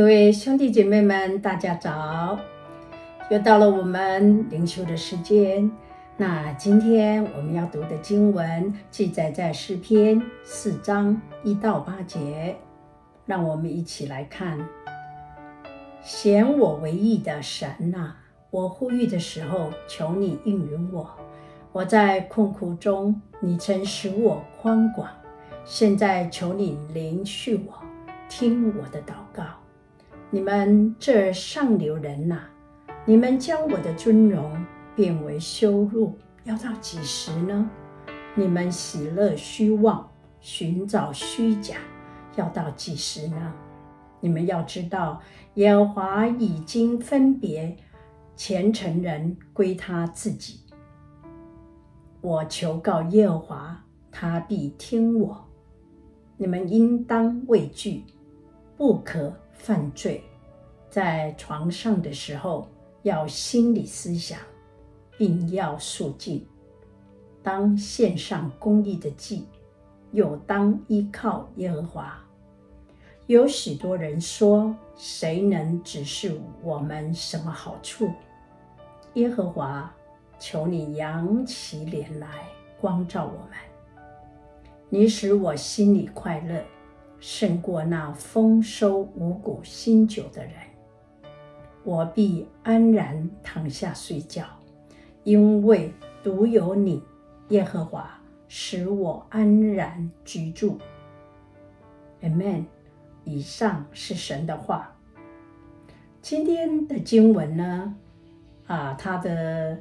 各位兄弟姐妹们，大家早！又到了我们灵修的时间。那今天我们要读的经文记载在诗篇四章一到八节，让我们一起来看。显我为义的神啊，我呼吁的时候，求你应允我。我在困苦中，你曾使我宽广，现在求你怜恤我，听我的祷告。你们这上流人呐、你们将我的尊荣变为羞辱，要到几时呢？你们喜乐虚妄，寻找虚假，要到几时呢？你们要知道，耶和华已经分别虔诚人归他自己。我求告耶和华，他必听我。你们应当畏惧，不可犯罪，在床上的时候要心里思想，并要肃静。当献上公义的祭，又当依靠耶和华。有许多人说：“谁能指示我们什么好处？”耶和华，求你扬起脸来，光照我们。你使我心里快乐。胜过那丰收五谷新酒的人，我必安然躺下睡觉，因为独有你，耶和华，使我安然居住。Amen。以上是神的话。今天的经文呢，啊，它的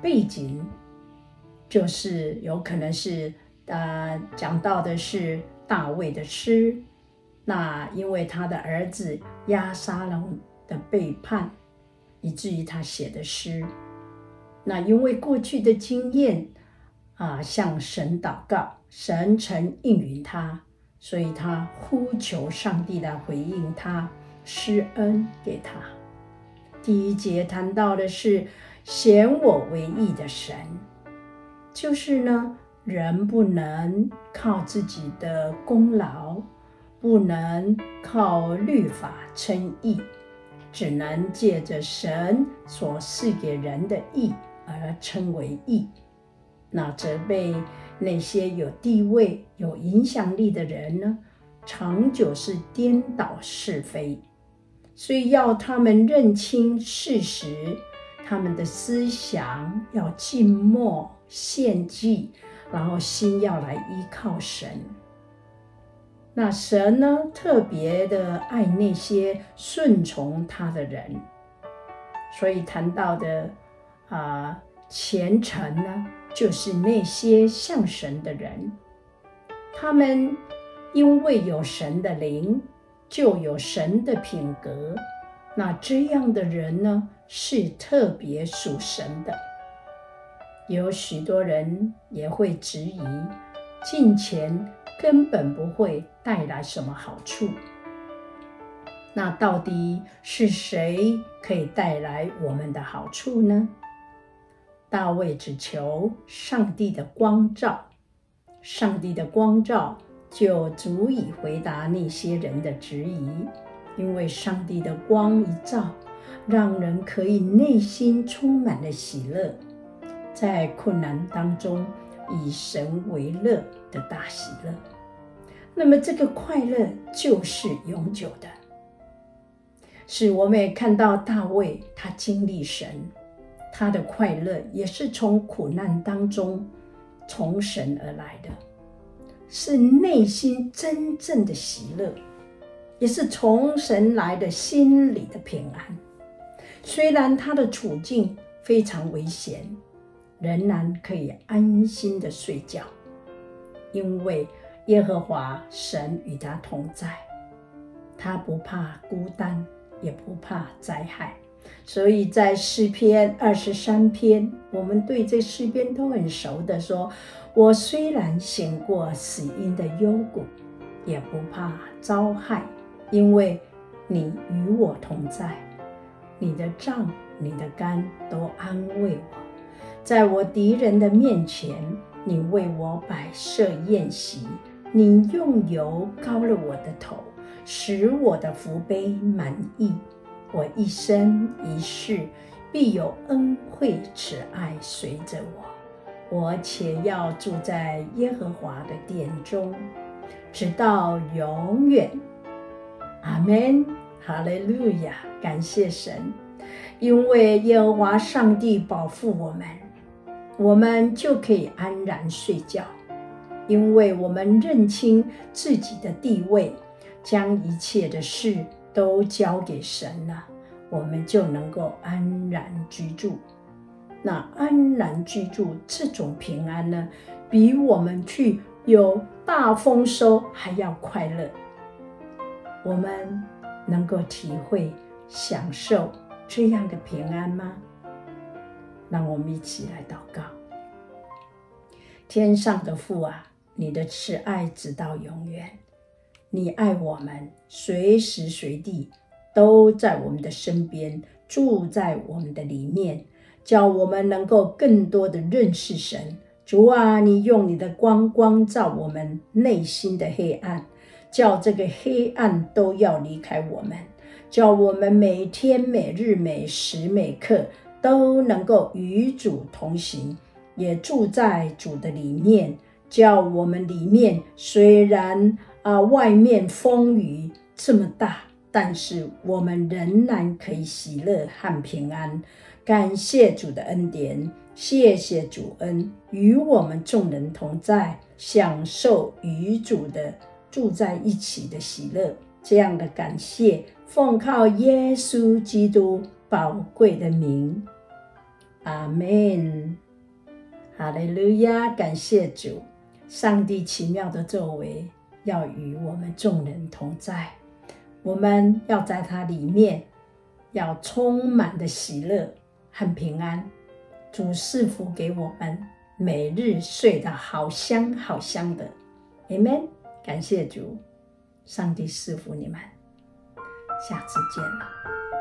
背景就是有可能是，呃，讲到的是。大卫的诗，那因为他的儿子押沙龙的背叛，以至于他写的诗。那因为过去的经验啊，向神祷告，神曾应允他，所以他呼求上帝来回应他，施恩给他。第一节谈到的是显我为义的神，就是呢。人不能靠自己的功劳，不能靠律法称义，只能借着神所赐给人的义而称为义。那责备那些有地位、有影响力的人呢，长久是颠倒是非，所以要他们认清事实，他们的思想要静默献祭。然后心要来依靠神，那神呢，特别的爱那些顺从他的人，所以谈到的啊虔诚呢，就是那些像神的人，他们因为有神的灵，就有神的品格，那这样的人呢，是特别属神的。有许多人也会质疑，敬虔根本不会带来什么好处。那到底是谁可以带来我们的好处呢？大卫只求上帝的光照，上帝的光照就足以回答那些人的质疑，因为上帝的光一照，让人可以内心充满了喜乐。在困难当中以神为乐的大喜乐，那么这个快乐就是永久的。是我们也看到大卫，他经历神，他的快乐也是从苦难当中从神而来的，是内心真正的喜乐，也是从神来的心里的平安。虽然他的处境非常危险。仍然可以安心的睡觉，因为耶和华神与他同在，他不怕孤单，也不怕灾害。所以在诗篇二十三篇，我们对这诗篇都很熟的说：“我虽然行过死荫的幽谷，也不怕遭害，因为你与我同在，你的杖、你的竿都安慰我。”在我敌人的面前，你为我摆设宴席，你用油膏了我的头，使我的福杯满溢。我一生一世必有恩惠慈爱随着我，我且要住在耶和华的殿中，直到永远。阿门，哈利路亚！感谢神，因为耶和华上帝保护我们，我们就可以安然睡觉，因为我们认清自己的地位，将一切的事都交给神了，我们就能够安然居住。那安然居住这种平安呢，比我们去有大丰收还要快乐。我们能够体会、享受这样的平安吗？让我们一起来祷告。天上的父啊，你的慈爱直到永远，你爱我们，随时随地都在我们的身边，住在我们的里面，叫我们能够更多的认识神。主啊，你用你的光光照我们内心的黑暗。叫这个黑暗都要离开我们，叫我们每天每日每时每刻都能够与主同行，也住在主的里面。叫我们里面虽然啊外面风雨这么大，但是我们仍然可以喜乐和平安。感谢主的恩典，谢谢主恩与我们众人同在，享受与主的。住在一起的喜乐，这样的感谢，奉靠耶稣基督宝贵的名，阿门，哈利路亚！感谢主，上帝奇妙的作为要与我们众人同在，我们要在他里面，要充满的喜乐和平安。主赐福给我们，每日睡得好香好香的，阿门。感谢主，上帝赐福你们，下次见了。